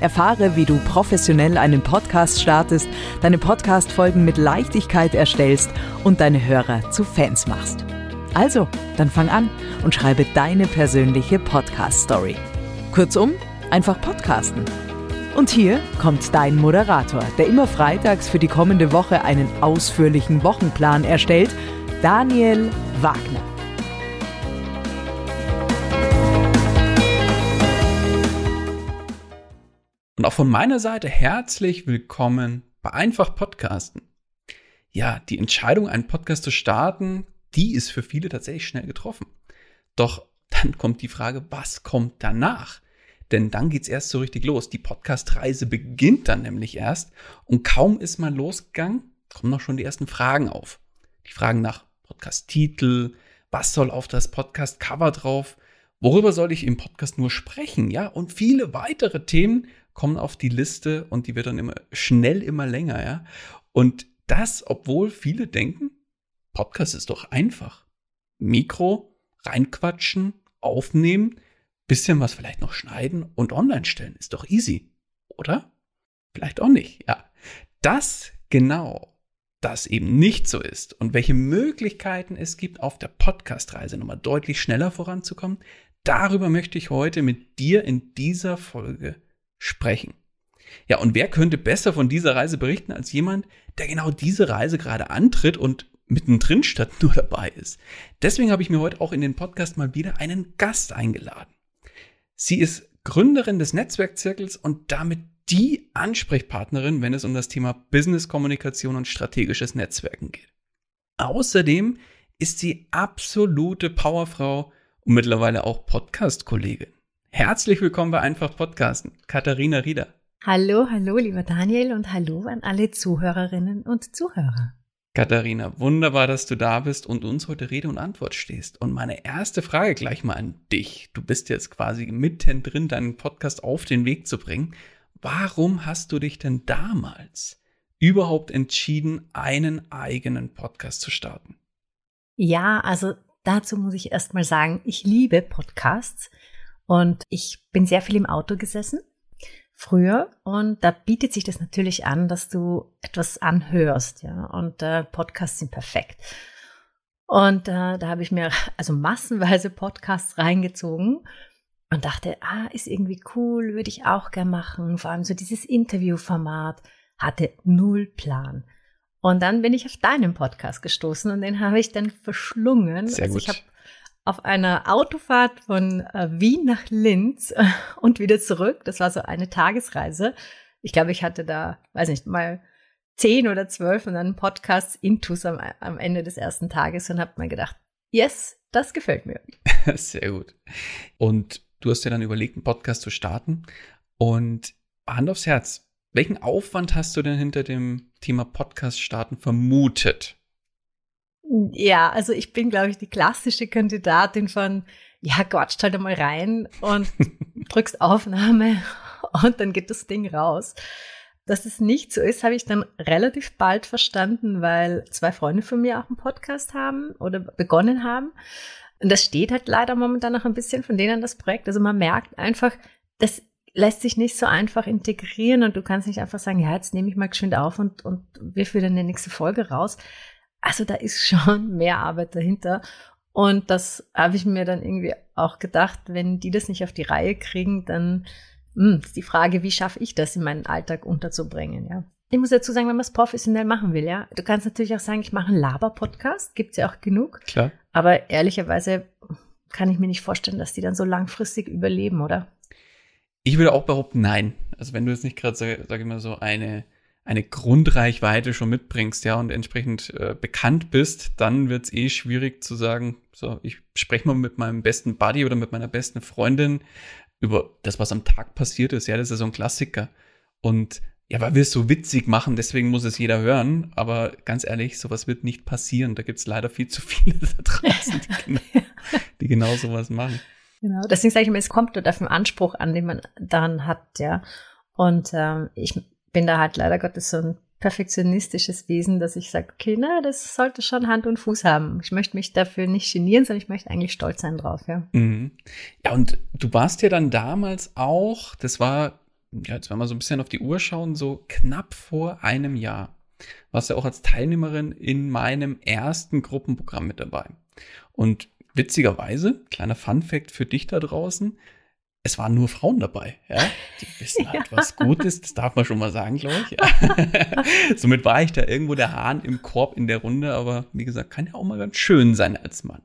Erfahre, wie du professionell einen Podcast startest, deine Podcast-Folgen mit Leichtigkeit erstellst und deine Hörer zu Fans machst. Also, dann fang an und schreibe deine persönliche Podcast-Story. Kurzum, einfach podcasten. Und hier kommt dein Moderator, der immer freitags für die kommende Woche einen ausführlichen Wochenplan erstellt, Daniel Wagner. Auch von meiner Seite herzlich willkommen bei Einfach Podcasten. Ja, die Entscheidung, einen Podcast zu starten, die ist für viele tatsächlich schnell getroffen. Doch dann kommt die Frage, was kommt danach? Denn dann geht's erst so richtig los. Die Podcast-Reise beginnt dann nämlich erst und kaum ist man losgegangen, kommen noch schon die ersten Fragen auf. Die Fragen nach Podcast-Titel, was soll auf das Podcast-Cover drauf, worüber soll ich im Podcast nur sprechen, ja, und viele weitere Themen, kommen auf die Liste und die wird dann immer schnell immer länger, ja. Und das, obwohl viele denken, Podcast ist doch einfach. Mikro, reinquatschen, aufnehmen, bisschen was vielleicht noch schneiden und online stellen, ist doch easy, oder? Vielleicht auch nicht, ja. Das genau, das eben nicht so ist und welche Möglichkeiten es gibt, auf der Podcast-Reise nochmal deutlich schneller voranzukommen, darüber möchte ich heute mit dir in dieser Folge sprechen. Ja, und wer könnte besser von dieser Reise berichten als jemand, der genau diese Reise gerade antritt und mittendrin statt nur dabei ist. Deswegen habe ich mir heute auch in den Podcast mal wieder einen Gast eingeladen. Sie ist Gründerin des Netzwerkzirkels und damit die Ansprechpartnerin, wenn es um das Thema Business-Kommunikation und strategisches Netzwerken geht. Außerdem ist sie absolute Powerfrau und mittlerweile auch Podcast-Kollegin. Herzlich willkommen bei Einfach Podcasten, Katharina Rieder. Hallo, hallo, lieber Daniel und hallo an alle Zuhörerinnen und Zuhörer. Katharina, wunderbar, dass du da bist und uns heute Rede und Antwort stehst. Und meine erste Frage gleich mal an dich. Du bist jetzt quasi mittendrin, deinen Podcast auf den Weg zu bringen. Warum hast du dich denn damals überhaupt entschieden, einen eigenen Podcast zu starten? Ja, also dazu muss ich erst mal sagen, ich liebe Podcasts. Und ich bin sehr viel im Auto gesessen früher und da bietet sich das natürlich an, dass du etwas anhörst, ja. Und äh, Podcasts sind perfekt. Und äh, da habe ich mir also massenweise Podcasts reingezogen und dachte, ah, ist irgendwie cool, würde ich auch gern machen. Vor allem so dieses Interviewformat hatte null Plan. Und dann bin ich auf deinen Podcast gestoßen und den habe ich dann verschlungen. Sehr gut. Also ich habe auf einer Autofahrt von äh, Wien nach Linz äh, und wieder zurück. Das war so eine Tagesreise. Ich glaube, ich hatte da, weiß nicht, mal zehn oder zwölf und dann Podcasts Intus am, am Ende des ersten Tages und habe mir gedacht, yes, das gefällt mir. Sehr gut. Und du hast dir dann überlegt, einen Podcast zu starten. Und Hand aufs Herz, welchen Aufwand hast du denn hinter dem Thema Podcast starten vermutet? Ja, also ich bin, glaube ich, die klassische Kandidatin von, ja, quatscht halt einmal rein und drückst Aufnahme und dann geht das Ding raus. Dass es nicht so ist, habe ich dann relativ bald verstanden, weil zwei Freunde von mir auch einen Podcast haben oder begonnen haben. Und das steht halt leider momentan noch ein bisschen von denen das Projekt. Also man merkt einfach, das lässt sich nicht so einfach integrieren und du kannst nicht einfach sagen, ja, jetzt nehme ich mal geschwind auf und, und wirf wieder eine nächste Folge raus. Also da ist schon mehr Arbeit dahinter. Und das habe ich mir dann irgendwie auch gedacht, wenn die das nicht auf die Reihe kriegen, dann mh, hm, ist die Frage, wie schaffe ich das in meinen Alltag unterzubringen, ja. Ich muss dazu sagen, wenn man es professionell machen will, ja. Du kannst natürlich auch sagen, ich mache einen Laber-Podcast, gibt's ja auch genug. Klar. Aber ehrlicherweise kann ich mir nicht vorstellen, dass die dann so langfristig überleben, oder? Ich würde auch behaupten, nein. Also wenn du jetzt nicht gerade, sag, sag ich mal so, eine, eine Grundreichweite schon mitbringst, ja, und entsprechend äh, bekannt bist, dann wird es eh schwierig zu sagen, so, ich spreche mal mit meinem besten Buddy oder mit meiner besten Freundin über das, was am Tag passiert ist. Ja, das ist so ein Klassiker. Und ja, weil wir es so witzig machen, deswegen muss es jeder hören. Aber ganz ehrlich, sowas wird nicht passieren. Da gibt es leider viel zu viele da draußen, die genau, die genau sowas machen. Genau, deswegen sage ich immer, es kommt nur auf den Anspruch an, den man daran hat, ja. Und ähm, ich bin da halt leider Gottes so ein perfektionistisches Wesen, dass ich sage, okay, na, das sollte schon Hand und Fuß haben. Ich möchte mich dafür nicht genieren, sondern ich möchte eigentlich stolz sein drauf, ja. Mhm. Ja, und du warst ja dann damals auch, das war, ja, jetzt wenn wir so ein bisschen auf die Uhr schauen, so knapp vor einem Jahr, warst ja auch als Teilnehmerin in meinem ersten Gruppenprogramm mit dabei. Und witzigerweise, kleiner Fun Fact für dich da draußen, es waren nur Frauen dabei, ja. Die wissen halt, ja. was gut ist, das darf man schon mal sagen, glaube ich. Ja. Somit war ich da irgendwo der Hahn im Korb in der Runde, aber wie gesagt, kann ja auch mal ganz schön sein als Mann.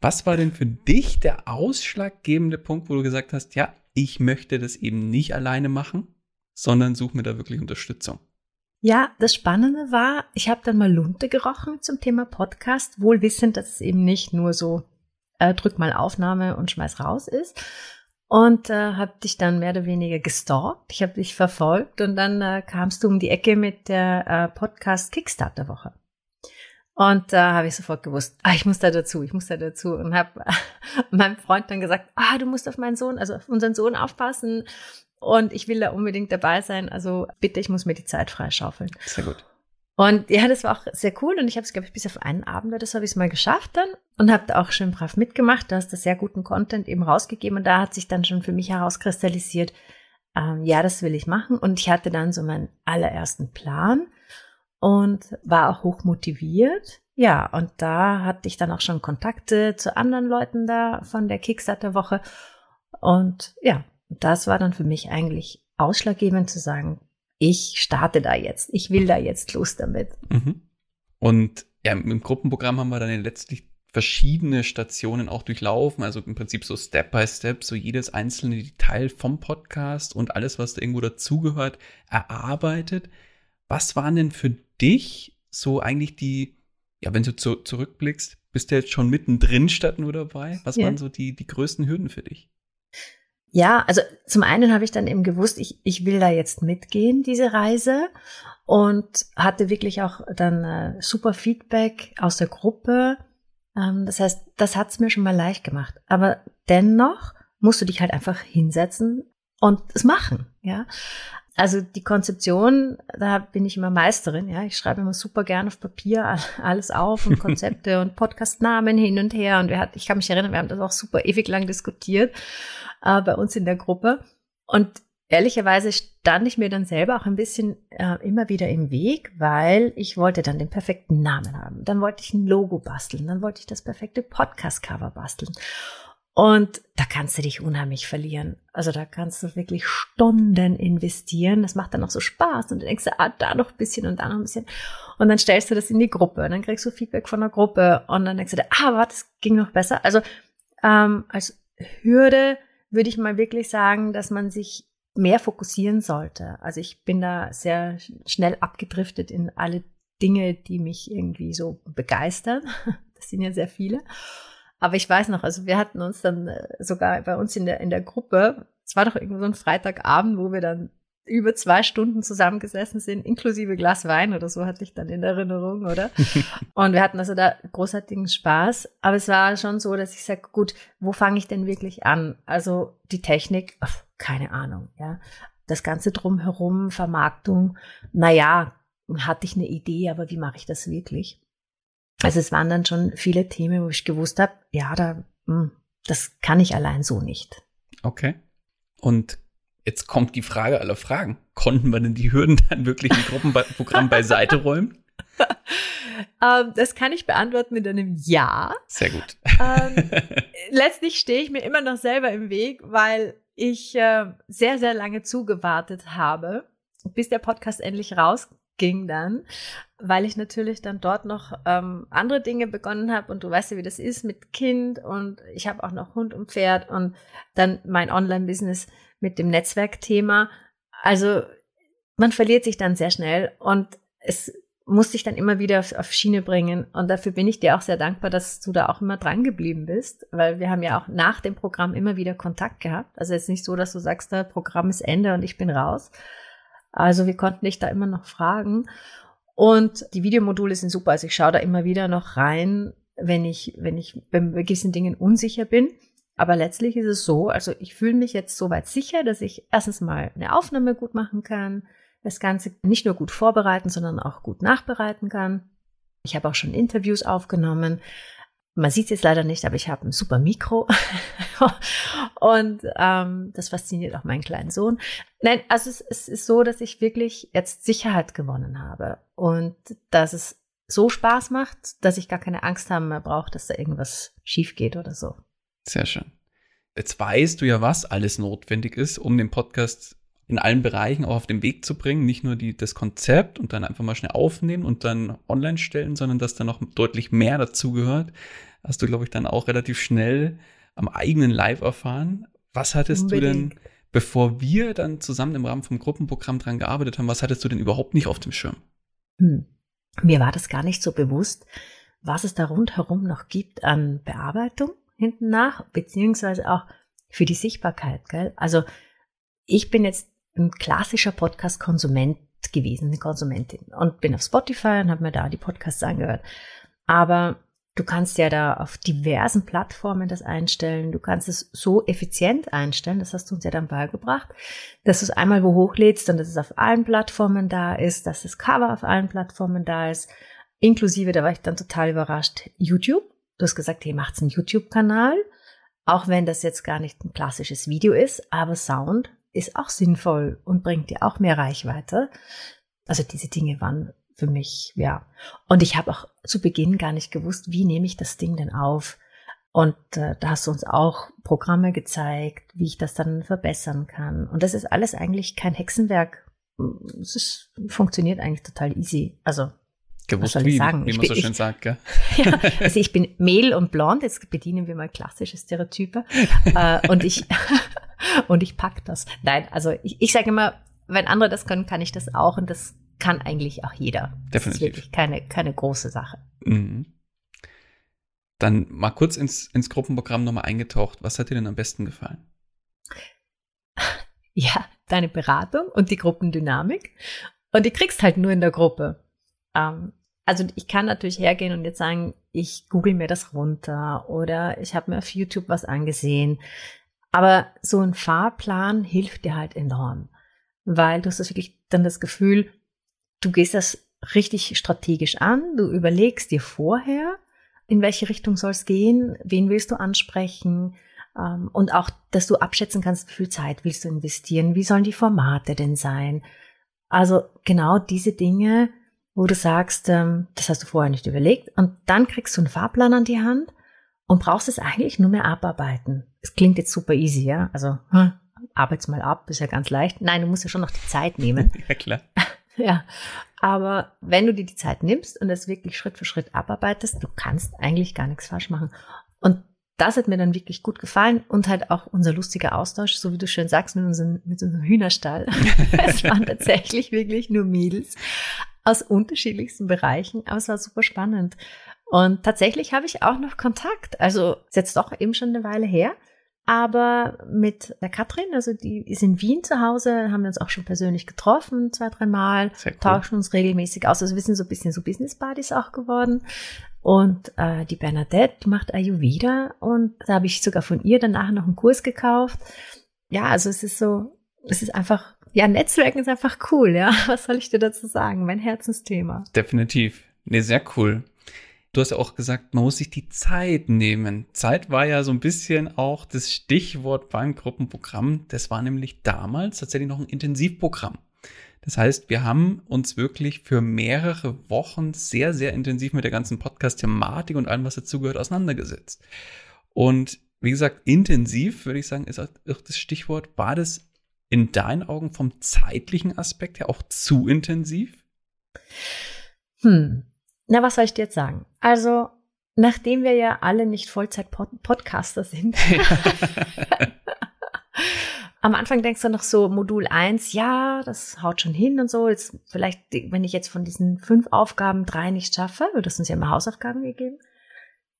Was war denn für dich der ausschlaggebende Punkt, wo du gesagt hast, ja, ich möchte das eben nicht alleine machen, sondern suche mir da wirklich Unterstützung? Ja, das Spannende war, ich habe dann mal Lunte gerochen zum Thema Podcast, wohl wissend, dass es eben nicht nur so äh, drück mal Aufnahme und schmeiß raus ist, und äh, habe dich dann mehr oder weniger gestalkt. Ich habe dich verfolgt und dann äh, kamst du um die Ecke mit der äh, Podcast Kickstarter Woche. Und da äh, habe ich sofort gewusst, ah, ich muss da dazu, ich muss da dazu und habe meinem Freund dann gesagt, ah, du musst auf meinen Sohn, also auf unseren Sohn aufpassen und ich will da unbedingt dabei sein. Also bitte, ich muss mir die Zeit freischaufeln. Sehr gut. Und ja, das war auch sehr cool und ich habe es, glaube ich, bis auf einen Abend oder so habe ich es mal geschafft dann und habe da auch schön brav mitgemacht. Du hast da sehr guten Content eben rausgegeben und da hat sich dann schon für mich herauskristallisiert, ähm, ja, das will ich machen. Und ich hatte dann so meinen allerersten Plan und war auch hoch motiviert. Ja, und da hatte ich dann auch schon Kontakte zu anderen Leuten da von der Kickstarter-Woche. Und ja, das war dann für mich eigentlich ausschlaggebend zu sagen, ich starte da jetzt, ich will da jetzt los damit. Mhm. Und ja, im Gruppenprogramm haben wir dann letztlich verschiedene Stationen auch durchlaufen, also im Prinzip so Step by Step, so jedes einzelne Detail vom Podcast und alles, was da irgendwo dazugehört, erarbeitet. Was waren denn für dich so eigentlich die, ja, wenn du zu, zurückblickst, bist du jetzt schon mittendrin statt nur dabei? Was ja. waren so die, die größten Hürden für dich? Ja, also zum einen habe ich dann eben gewusst, ich, ich will da jetzt mitgehen, diese Reise. Und hatte wirklich auch dann äh, super Feedback aus der Gruppe. Ähm, das heißt, das hat's mir schon mal leicht gemacht. Aber dennoch musst du dich halt einfach hinsetzen und es machen, ja. Also die Konzeption, da bin ich immer Meisterin, ja. Ich schreibe immer super gern auf Papier alles auf und Konzepte und Podcastnamen hin und her. Und wir hatten, ich kann mich erinnern, wir haben das auch super ewig lang diskutiert äh, bei uns in der Gruppe. Und ehrlicherweise stand ich mir dann selber auch ein bisschen äh, immer wieder im Weg, weil ich wollte dann den perfekten Namen haben. Dann wollte ich ein Logo basteln, dann wollte ich das perfekte Podcast-Cover basteln. Und da kannst du dich unheimlich verlieren. Also da kannst du wirklich Stunden investieren. Das macht dann auch so Spaß. Und du denkst, ah, da noch ein bisschen und da noch ein bisschen. Und dann stellst du das in die Gruppe. Und dann kriegst du Feedback von der Gruppe. Und dann denkst du, ah, warte, das ging noch besser. Also ähm, als Hürde würde ich mal wirklich sagen, dass man sich mehr fokussieren sollte. Also ich bin da sehr schnell abgedriftet in alle Dinge, die mich irgendwie so begeistern. Das sind ja sehr viele. Aber ich weiß noch, also wir hatten uns dann äh, sogar bei uns in der, in der Gruppe, es war doch irgendwie so ein Freitagabend, wo wir dann über zwei Stunden zusammengesessen sind, inklusive Glas Wein oder so hatte ich dann in Erinnerung, oder? und wir hatten also da großartigen Spaß. Aber es war schon so, dass ich sage, gut, wo fange ich denn wirklich an? Also die Technik, keine Ahnung, ja. Das Ganze drumherum, Vermarktung, naja, hatte ich eine Idee, aber wie mache ich das wirklich? Also es waren dann schon viele Themen, wo ich gewusst habe, ja, da, hm, das kann ich allein so nicht. Okay. Und jetzt kommt die Frage aller Fragen. Konnten wir denn die Hürden dann wirklich im Gruppenprogramm beiseite räumen? ähm, das kann ich beantworten mit einem Ja. Sehr gut. Ähm, letztlich stehe ich mir immer noch selber im Weg, weil ich äh, sehr, sehr lange zugewartet habe, bis der Podcast endlich rausging dann, weil ich natürlich dann dort noch ähm, andere Dinge begonnen habe und du weißt ja, wie das ist mit Kind und ich habe auch noch Hund und Pferd und dann mein Online-Business mit dem Netzwerkthema. Also man verliert sich dann sehr schnell und es musste ich dann immer wieder auf, auf, Schiene bringen. Und dafür bin ich dir auch sehr dankbar, dass du da auch immer dran geblieben bist, weil wir haben ja auch nach dem Programm immer wieder Kontakt gehabt. Also jetzt nicht so, dass du sagst, das Programm ist Ende und ich bin raus. Also wir konnten dich da immer noch fragen. Und die Videomodule sind super. Also ich schaue da immer wieder noch rein, wenn ich, wenn ich bei gewissen Dingen unsicher bin. Aber letztlich ist es so, also ich fühle mich jetzt soweit sicher, dass ich erstens mal eine Aufnahme gut machen kann, das Ganze nicht nur gut vorbereiten, sondern auch gut nachbereiten kann. Ich habe auch schon Interviews aufgenommen. Man sieht es jetzt leider nicht, aber ich habe ein super Mikro. und ähm, das fasziniert auch meinen kleinen Sohn. Nein, also es, es ist so, dass ich wirklich jetzt Sicherheit gewonnen habe und dass es so Spaß macht, dass ich gar keine Angst haben mehr brauche, dass da irgendwas schief geht oder so. Sehr schön. Jetzt weißt du ja, was alles notwendig ist, um den Podcast in allen Bereichen auch auf den Weg zu bringen. Nicht nur die, das Konzept und dann einfach mal schnell aufnehmen und dann online stellen, sondern dass da noch deutlich mehr dazu gehört. Hast du, glaube ich, dann auch relativ schnell am eigenen Live erfahren. Was hattest Unbedingt. du denn, bevor wir dann zusammen im Rahmen vom Gruppenprogramm dran gearbeitet haben, was hattest du denn überhaupt nicht auf dem Schirm? Hm. Mir war das gar nicht so bewusst, was es da rundherum noch gibt an Bearbeitung hinten nach, beziehungsweise auch für die Sichtbarkeit. Gell? Also ich bin jetzt ein klassischer Podcast-Konsument gewesen, eine Konsumentin und bin auf Spotify und habe mir da die Podcasts angehört. Aber du kannst ja da auf diversen Plattformen das einstellen. Du kannst es so effizient einstellen, das hast du uns ja dann beigebracht, dass du es einmal wo hochlädst und dass es auf allen Plattformen da ist, dass das Cover auf allen Plattformen da ist. Inklusive, da war ich dann total überrascht, YouTube. Du hast gesagt, hey, macht's einen YouTube-Kanal. Auch wenn das jetzt gar nicht ein klassisches Video ist, aber Sound ist auch sinnvoll und bringt dir auch mehr Reichweite. Also diese Dinge waren für mich, ja. Und ich habe auch zu Beginn gar nicht gewusst, wie nehme ich das Ding denn auf? Und äh, da hast du uns auch Programme gezeigt, wie ich das dann verbessern kann. Und das ist alles eigentlich kein Hexenwerk. Es ist, funktioniert eigentlich total easy. Also Gewusst, ich wie, sagen? wie man so schön sagt, gell? ja, also ich bin Mehl und Blond, jetzt bedienen wir mal klassische Stereotype. äh, und ich und ich pack das. Nein, also ich, ich sage immer, wenn andere das können, kann ich das auch und das kann eigentlich auch jeder. Definitiv. Das ist wirklich keine, keine große Sache. Mhm. Dann mal kurz ins, ins Gruppenprogramm nochmal eingetaucht. Was hat dir denn am besten gefallen? Ja, deine Beratung und die Gruppendynamik. Und die kriegst halt nur in der Gruppe. Ähm, also ich kann natürlich hergehen und jetzt sagen, ich google mir das runter oder ich habe mir auf YouTube was angesehen. Aber so ein Fahrplan hilft dir halt enorm, weil du hast wirklich dann das Gefühl, du gehst das richtig strategisch an, du überlegst dir vorher, in welche Richtung soll es gehen, wen willst du ansprechen ähm, und auch, dass du abschätzen kannst, wie viel Zeit willst du investieren, wie sollen die Formate denn sein. Also genau diese Dinge, wo du sagst, ähm, das hast du vorher nicht überlegt und dann kriegst du einen Fahrplan an die Hand und brauchst es eigentlich nur mehr abarbeiten. Es klingt jetzt super easy, ja. Also, hm, arbeit's mal ab, ist ja ganz leicht. Nein, du musst ja schon noch die Zeit nehmen. ja, klar. ja. Aber wenn du dir die Zeit nimmst und es wirklich Schritt für Schritt abarbeitest, du kannst eigentlich gar nichts falsch machen. Und das hat mir dann wirklich gut gefallen und halt auch unser lustiger Austausch, so wie du schön sagst, mit unserem, mit unserem Hühnerstall. es waren tatsächlich wirklich nur Mädels aus unterschiedlichsten Bereichen, aber es war super spannend. Und tatsächlich habe ich auch noch Kontakt. Also ist jetzt doch eben schon eine Weile her. Aber mit der Katrin, also die ist in Wien zu Hause, haben wir uns auch schon persönlich getroffen, zwei, drei Mal, cool. tauschen uns regelmäßig aus. Also wir sind so ein bisschen so Business Buddies auch geworden. Und äh, die Bernadette, die macht Ayurveda und da habe ich sogar von ihr danach noch einen Kurs gekauft. Ja, also es ist so, es ist einfach, ja, Netzwerken ist einfach cool, ja. Was soll ich dir dazu sagen? Mein Herzensthema. Definitiv. Nee, sehr cool. Du hast ja auch gesagt, man muss sich die Zeit nehmen. Zeit war ja so ein bisschen auch das Stichwort beim Gruppenprogramm. Das war nämlich damals tatsächlich noch ein Intensivprogramm. Das heißt, wir haben uns wirklich für mehrere Wochen sehr, sehr intensiv mit der ganzen Podcast-Thematik und allem, was dazugehört, auseinandergesetzt. Und wie gesagt, intensiv, würde ich sagen, ist auch das Stichwort. War das in deinen Augen vom zeitlichen Aspekt her auch zu intensiv? Hm. Na, was soll ich dir jetzt sagen? Also, nachdem wir ja alle nicht Vollzeit-Podcaster sind, am Anfang denkst du noch so Modul 1, ja, das haut schon hin und so. Jetzt vielleicht, wenn ich jetzt von diesen fünf Aufgaben drei nicht schaffe, du hast uns ja immer Hausaufgaben gegeben,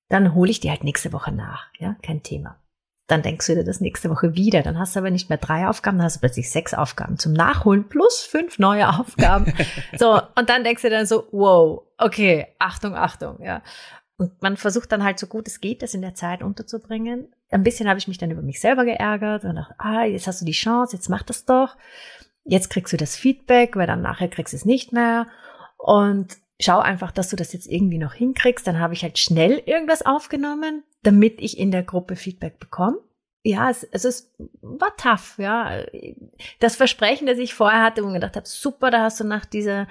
dann hole ich die halt nächste Woche nach. Ja, kein Thema. Dann denkst du dir das nächste Woche wieder. Dann hast du aber nicht mehr drei Aufgaben, dann hast du plötzlich sechs Aufgaben zum Nachholen plus fünf neue Aufgaben. so, und dann denkst du dann so, wow, okay, Achtung, Achtung, ja. Und man versucht dann halt so gut es geht, das in der Zeit unterzubringen. Ein bisschen habe ich mich dann über mich selber geärgert und dachte, ah, jetzt hast du die Chance, jetzt mach das doch. Jetzt kriegst du das Feedback, weil dann nachher kriegst du es nicht mehr. Und schau einfach, dass du das jetzt irgendwie noch hinkriegst. Dann habe ich halt schnell irgendwas aufgenommen, damit ich in der Gruppe Feedback bekomme. Ja, es, es war tough, ja. Das Versprechen, das ich vorher hatte, wo ich gedacht habe, super, da hast du nach dieser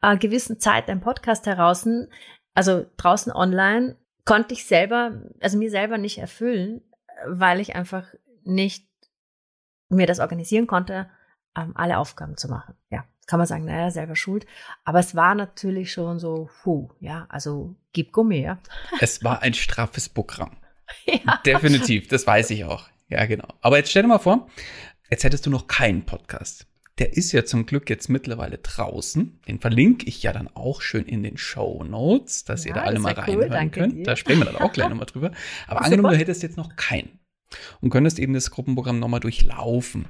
äh, gewissen Zeit deinen Podcast heraus, also draußen online, konnte ich selber, also mir selber nicht erfüllen, weil ich einfach nicht mir das organisieren konnte, ähm, alle Aufgaben zu machen. Ja, kann man sagen, naja, selber schuld. Aber es war natürlich schon so, puh, ja, also gib Gummi, ja. Es war ein straffes Programm. ja. Definitiv, das weiß ich auch. Ja, genau. Aber jetzt stell dir mal vor, jetzt hättest du noch keinen Podcast. Der ist ja zum Glück jetzt mittlerweile draußen. Den verlinke ich ja dann auch schön in den Show Notes, dass ja, ihr da alle mal reinhören cool, könnt. Dir. Da sprechen wir dann auch gleich nochmal drüber. Aber angenommen, du hättest jetzt noch keinen und könntest eben das Gruppenprogramm nochmal durchlaufen.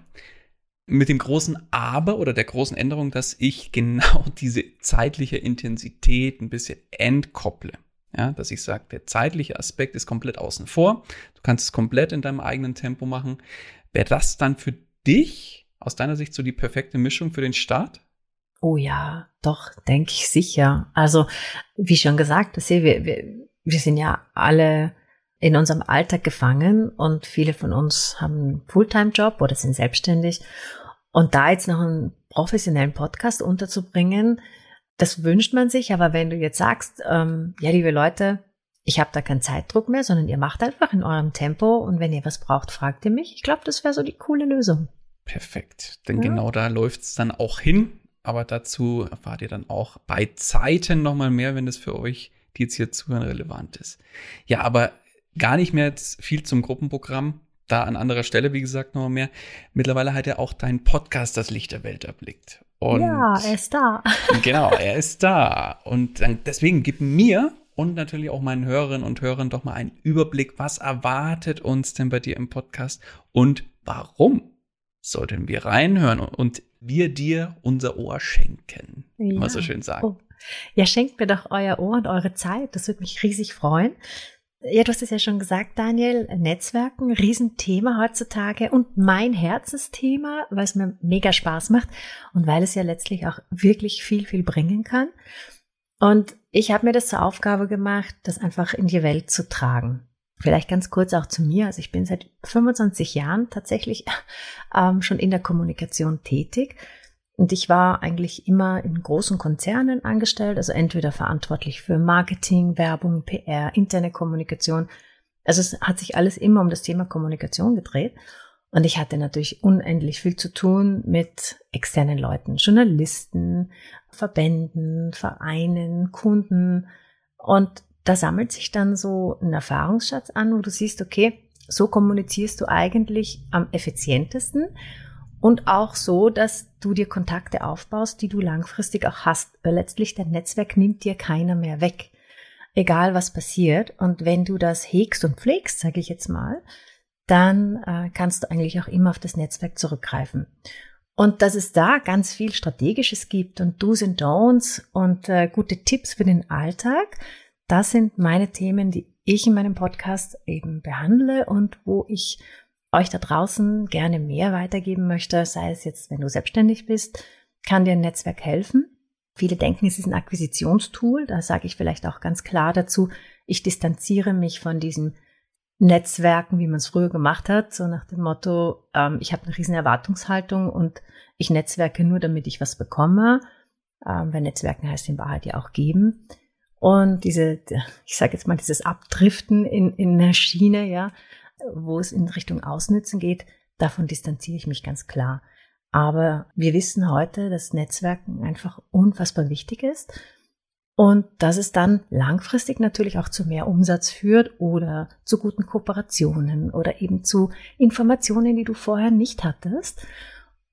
Mit dem großen Aber oder der großen Änderung, dass ich genau diese zeitliche Intensität ein bisschen entkopple. Ja, dass ich sage, der zeitliche Aspekt ist komplett außen vor. Du kannst es komplett in deinem eigenen Tempo machen. Wäre das dann für dich aus deiner Sicht so die perfekte Mischung für den Start? Oh ja, doch, denke ich sicher. Also, wie schon gesagt, wir, wir, wir sind ja alle in unserem Alltag gefangen und viele von uns haben einen Fulltime-Job oder sind selbstständig. Und da jetzt noch einen professionellen Podcast unterzubringen, das wünscht man sich. Aber wenn du jetzt sagst, ähm, ja, liebe Leute, ich habe da keinen Zeitdruck mehr, sondern ihr macht einfach in eurem Tempo und wenn ihr was braucht, fragt ihr mich. Ich glaube, das wäre so die coole Lösung. Perfekt. Denn ja. genau da läuft es dann auch hin. Aber dazu erfahrt ihr dann auch bei Zeiten nochmal mehr, wenn das für euch, die jetzt hier zuhören, relevant ist. Ja, aber gar nicht mehr viel zum Gruppenprogramm. Da an anderer Stelle, wie gesagt, nochmal mehr. Mittlerweile hat er auch dein Podcast das Licht der Welt erblickt. Und ja, er ist da. genau, er ist da. Und dann, deswegen gib mir und natürlich auch meinen Hörerinnen und Hörern doch mal einen Überblick, was erwartet uns denn bei dir im Podcast und warum sollten wir reinhören und wir dir unser Ohr schenken. Ja. Mal so schön sagen. Oh. Ja, schenkt mir doch euer Ohr und eure Zeit. Das würde mich riesig freuen. Ja, du hast es ja schon gesagt, Daniel, Netzwerken, Riesenthema heutzutage und mein Herzensthema, weil es mir mega Spaß macht und weil es ja letztlich auch wirklich viel, viel bringen kann. Und ich habe mir das zur Aufgabe gemacht, das einfach in die Welt zu tragen. Vielleicht ganz kurz auch zu mir. Also ich bin seit 25 Jahren tatsächlich ähm, schon in der Kommunikation tätig. Und ich war eigentlich immer in großen Konzernen angestellt, also entweder verantwortlich für Marketing, Werbung, PR, interne Kommunikation. Also es hat sich alles immer um das Thema Kommunikation gedreht. Und ich hatte natürlich unendlich viel zu tun mit externen Leuten, Journalisten, Verbänden, Vereinen, Kunden. Und da sammelt sich dann so ein Erfahrungsschatz an, wo du siehst, okay, so kommunizierst du eigentlich am effizientesten und auch so, dass du dir Kontakte aufbaust, die du langfristig auch hast. Weil letztlich dein Netzwerk nimmt dir keiner mehr weg, egal was passiert. Und wenn du das hegst und pflegst, sage ich jetzt mal, dann äh, kannst du eigentlich auch immer auf das Netzwerk zurückgreifen. Und dass es da ganz viel Strategisches gibt und Do's and Don'ts und äh, gute Tipps für den Alltag, das sind meine Themen, die ich in meinem Podcast eben behandle und wo ich euch da draußen gerne mehr weitergeben möchte, sei es jetzt, wenn du selbstständig bist, kann dir ein Netzwerk helfen. Viele denken, es ist ein Akquisitionstool. Da sage ich vielleicht auch ganz klar dazu, ich distanziere mich von diesem Netzwerken, wie man es früher gemacht hat, so nach dem Motto, ähm, ich habe eine riesen Erwartungshaltung und ich netzwerke nur, damit ich was bekomme, ähm, weil Netzwerken heißt in Wahrheit ja auch geben. Und diese, ich sage jetzt mal, dieses Abdriften in, in der Schiene, ja, wo es in Richtung Ausnützen geht, davon distanziere ich mich ganz klar. Aber wir wissen heute, dass Netzwerken einfach unfassbar wichtig ist und dass es dann langfristig natürlich auch zu mehr Umsatz führt oder zu guten Kooperationen oder eben zu Informationen, die du vorher nicht hattest.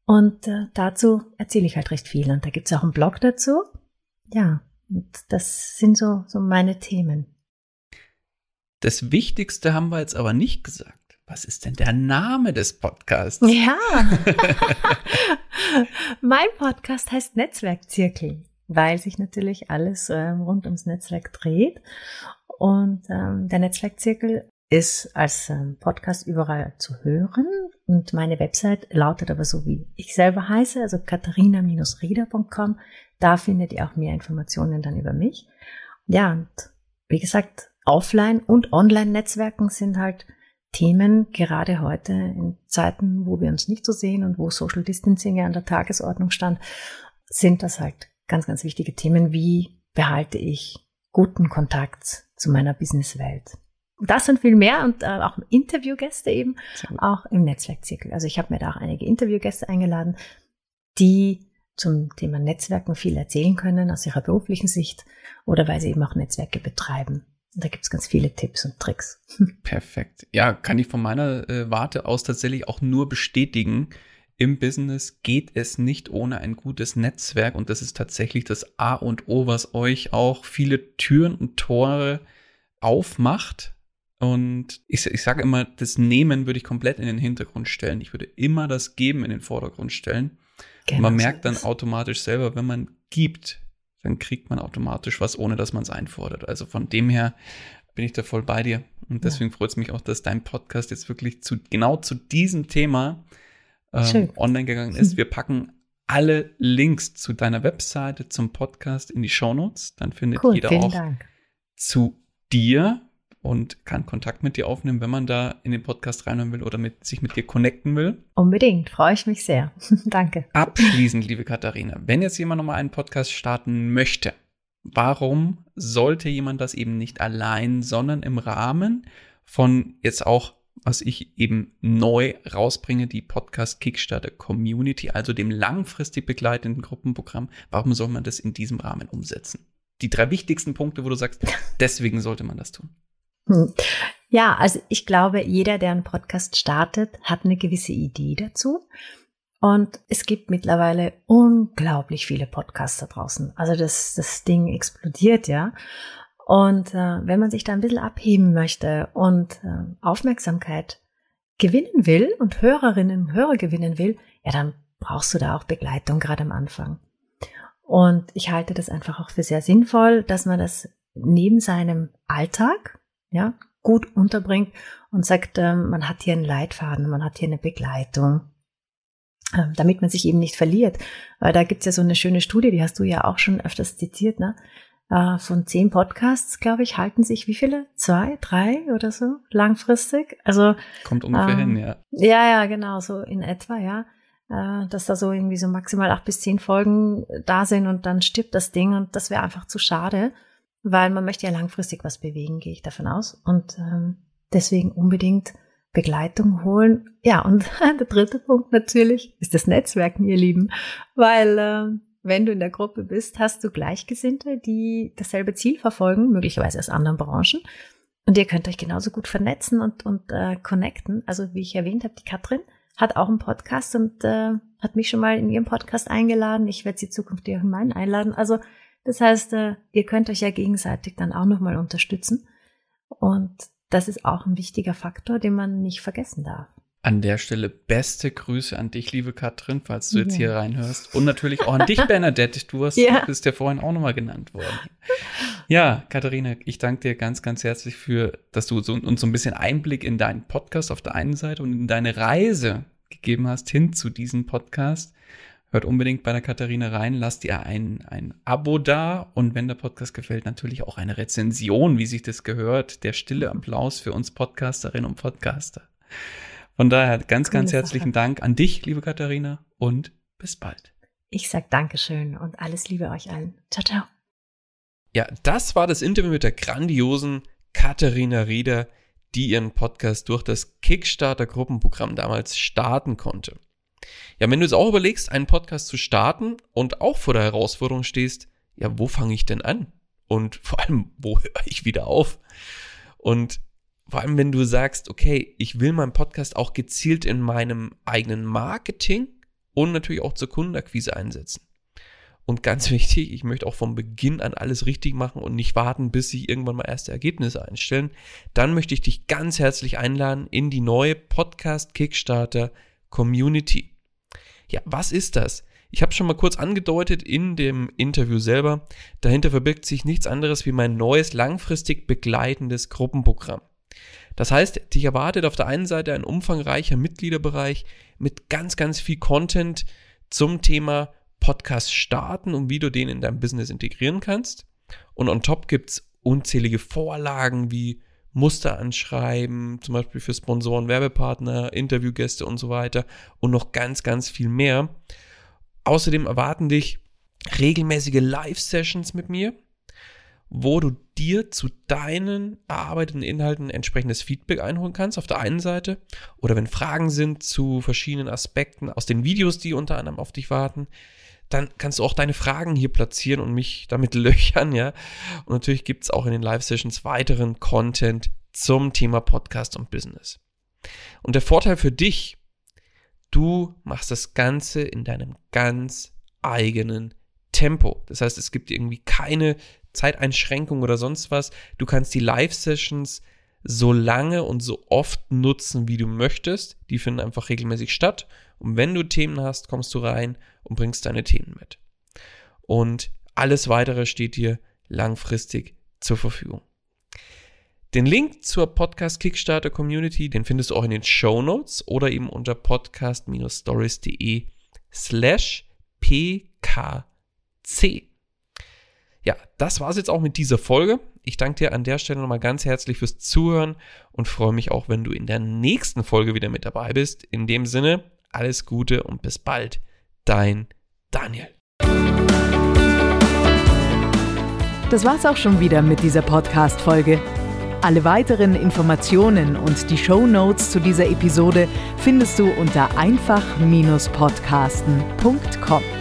Und äh, dazu erzähle ich halt recht viel. Und da gibt es auch einen Blog dazu. Ja, und das sind so, so meine Themen. Das Wichtigste haben wir jetzt aber nicht gesagt. Was ist denn der Name des Podcasts? Ja, mein Podcast heißt Netzwerkzirkel weil sich natürlich alles äh, rund ums Netzwerk dreht. Und ähm, der Netzwerkzirkel ist als ähm, Podcast überall zu hören. Und meine Website lautet aber so, wie ich selber heiße, also katharina-rieder.com. Da findet ihr auch mehr Informationen dann über mich. Ja, und wie gesagt, Offline- und Online-Netzwerken sind halt Themen, gerade heute in Zeiten, wo wir uns nicht so sehen und wo Social Distancing ja an der Tagesordnung stand, sind das halt ganz, ganz wichtige Themen. Wie behalte ich guten Kontakt zu meiner Businesswelt? Das und viel mehr und äh, auch Interviewgäste eben, auch im Netzwerkzirkel. Also ich habe mir da auch einige Interviewgäste eingeladen, die zum Thema Netzwerken viel erzählen können aus ihrer beruflichen Sicht oder weil sie eben auch Netzwerke betreiben. Und da gibt es ganz viele Tipps und Tricks. Perfekt. Ja, kann ich von meiner äh, Warte aus tatsächlich auch nur bestätigen im Business geht es nicht ohne ein gutes Netzwerk und das ist tatsächlich das A und O, was euch auch viele Türen und Tore aufmacht. Und ich, ich sage immer, das Nehmen würde ich komplett in den Hintergrund stellen. Ich würde immer das Geben in den Vordergrund stellen. Genau man merkt dann automatisch selber, wenn man gibt, dann kriegt man automatisch was, ohne dass man es einfordert. Also von dem her bin ich da voll bei dir. Und deswegen ja. freut es mich auch, dass dein Podcast jetzt wirklich zu genau zu diesem Thema ähm, online gegangen ist. Wir packen alle Links zu deiner Webseite, zum Podcast in die Shownotes. Dann findet cool, jeder auch Dank. zu dir und kann Kontakt mit dir aufnehmen, wenn man da in den Podcast reinhören will oder mit, sich mit dir connecten will. Unbedingt, freue ich mich sehr. Danke. Abschließend, liebe Katharina, wenn jetzt jemand nochmal einen Podcast starten möchte, warum sollte jemand das eben nicht allein, sondern im Rahmen von jetzt auch was ich eben neu rausbringe, die Podcast Kickstarter Community, also dem langfristig begleitenden Gruppenprogramm. Warum soll man das in diesem Rahmen umsetzen? Die drei wichtigsten Punkte, wo du sagst, deswegen sollte man das tun. Hm. Ja, also ich glaube, jeder, der einen Podcast startet, hat eine gewisse Idee dazu. Und es gibt mittlerweile unglaublich viele Podcasts da draußen. Also das, das Ding explodiert, ja. Und äh, wenn man sich da ein bisschen abheben möchte und äh, Aufmerksamkeit gewinnen will und Hörerinnen und Hörer gewinnen will, ja, dann brauchst du da auch Begleitung gerade am Anfang. Und ich halte das einfach auch für sehr sinnvoll, dass man das neben seinem Alltag, ja, gut unterbringt und sagt, ähm, man hat hier einen Leitfaden, man hat hier eine Begleitung, äh, damit man sich eben nicht verliert. Weil da gibt's ja so eine schöne Studie, die hast du ja auch schon öfters zitiert, ne? äh, von zehn Podcasts, glaube ich, halten sich wie viele? Zwei, drei oder so langfristig? Also kommt ungefähr ähm, hin, ja. Ja, ja, genau, so in etwa, ja. Äh, dass da so irgendwie so maximal acht bis zehn Folgen da sind und dann stirbt das Ding und das wäre einfach zu schade, weil man möchte ja langfristig was bewegen, gehe ich davon aus. Und ähm, deswegen unbedingt Begleitung holen. Ja, und der dritte Punkt natürlich ist das Netzwerken, ihr Lieben, weil äh, wenn du in der Gruppe bist, hast du Gleichgesinnte, die dasselbe Ziel verfolgen, möglicherweise aus anderen Branchen. Und ihr könnt euch genauso gut vernetzen und, und äh, connecten. Also wie ich erwähnt habe, die Katrin hat auch einen Podcast und äh, hat mich schon mal in ihrem Podcast eingeladen. Ich werde sie zukünftig auch in meinen einladen. Also das heißt, äh, ihr könnt euch ja gegenseitig dann auch nochmal unterstützen. Und das ist auch ein wichtiger Faktor, den man nicht vergessen darf. An der Stelle beste Grüße an dich, liebe Katrin, falls du jetzt ja. hier reinhörst. Und natürlich auch an dich, Bernadette. Du hast, ja. bist ja vorhin auch nochmal genannt worden. Ja, Katharina, ich danke dir ganz, ganz herzlich für, dass du so, uns so ein bisschen Einblick in deinen Podcast auf der einen Seite und in deine Reise gegeben hast hin zu diesem Podcast. Hört unbedingt bei der Katharina rein, lasst ihr ein, ein Abo da und wenn der Podcast gefällt, natürlich auch eine Rezension, wie sich das gehört. Der stille Applaus für uns Podcasterinnen und Podcaster. Von daher ganz, Coole ganz herzlichen Sache. Dank an dich, liebe Katharina, und bis bald. Ich sag Dankeschön und alles Liebe euch allen. Ciao, ciao. Ja, das war das Interview mit der grandiosen Katharina Rieder, die ihren Podcast durch das Kickstarter-Gruppenprogramm damals starten konnte. Ja, wenn du es auch überlegst, einen Podcast zu starten und auch vor der Herausforderung stehst, ja, wo fange ich denn an? Und vor allem, wo höre ich wieder auf? Und vor allem, wenn du sagst, okay, ich will meinen Podcast auch gezielt in meinem eigenen Marketing und natürlich auch zur Kundenakquise einsetzen. Und ganz wichtig, ich möchte auch vom Beginn an alles richtig machen und nicht warten, bis sich irgendwann mal erste Ergebnisse einstellen. Dann möchte ich dich ganz herzlich einladen in die neue Podcast Kickstarter Community. Ja, was ist das? Ich habe schon mal kurz angedeutet in dem Interview selber. Dahinter verbirgt sich nichts anderes wie mein neues langfristig begleitendes Gruppenprogramm. Das heißt, dich erwartet auf der einen Seite ein umfangreicher Mitgliederbereich mit ganz, ganz viel Content zum Thema Podcast starten und wie du den in dein Business integrieren kannst. Und on top gibt's unzählige Vorlagen wie Muster anschreiben, zum Beispiel für Sponsoren, Werbepartner, Interviewgäste und so weiter und noch ganz, ganz viel mehr. Außerdem erwarten dich regelmäßige Live-Sessions mit mir, wo du dir zu deinen erarbeiteten Inhalten entsprechendes Feedback einholen kannst, auf der einen Seite, oder wenn Fragen sind zu verschiedenen Aspekten aus den Videos, die unter anderem auf dich warten, dann kannst du auch deine Fragen hier platzieren und mich damit löchern, ja. Und natürlich gibt es auch in den Live-Sessions weiteren Content zum Thema Podcast und Business. Und der Vorteil für dich, du machst das Ganze in deinem ganz eigenen Tempo. Das heißt, es gibt irgendwie keine Zeiteinschränkung oder sonst was. Du kannst die Live-Sessions so lange und so oft nutzen, wie du möchtest. Die finden einfach regelmäßig statt. Und wenn du Themen hast, kommst du rein und bringst deine Themen mit. Und alles weitere steht dir langfristig zur Verfügung. Den Link zur Podcast Kickstarter Community, den findest du auch in den Show Notes oder eben unter podcast-stories.de slash pkc. Ja, das war's jetzt auch mit dieser Folge. Ich danke dir an der Stelle nochmal ganz herzlich fürs Zuhören und freue mich auch, wenn du in der nächsten Folge wieder mit dabei bist. In dem Sinne, alles Gute und bis bald. Dein Daniel. Das war's auch schon wieder mit dieser Podcast-Folge. Alle weiteren Informationen und die Show Notes zu dieser Episode findest du unter einfach-podcasten.com.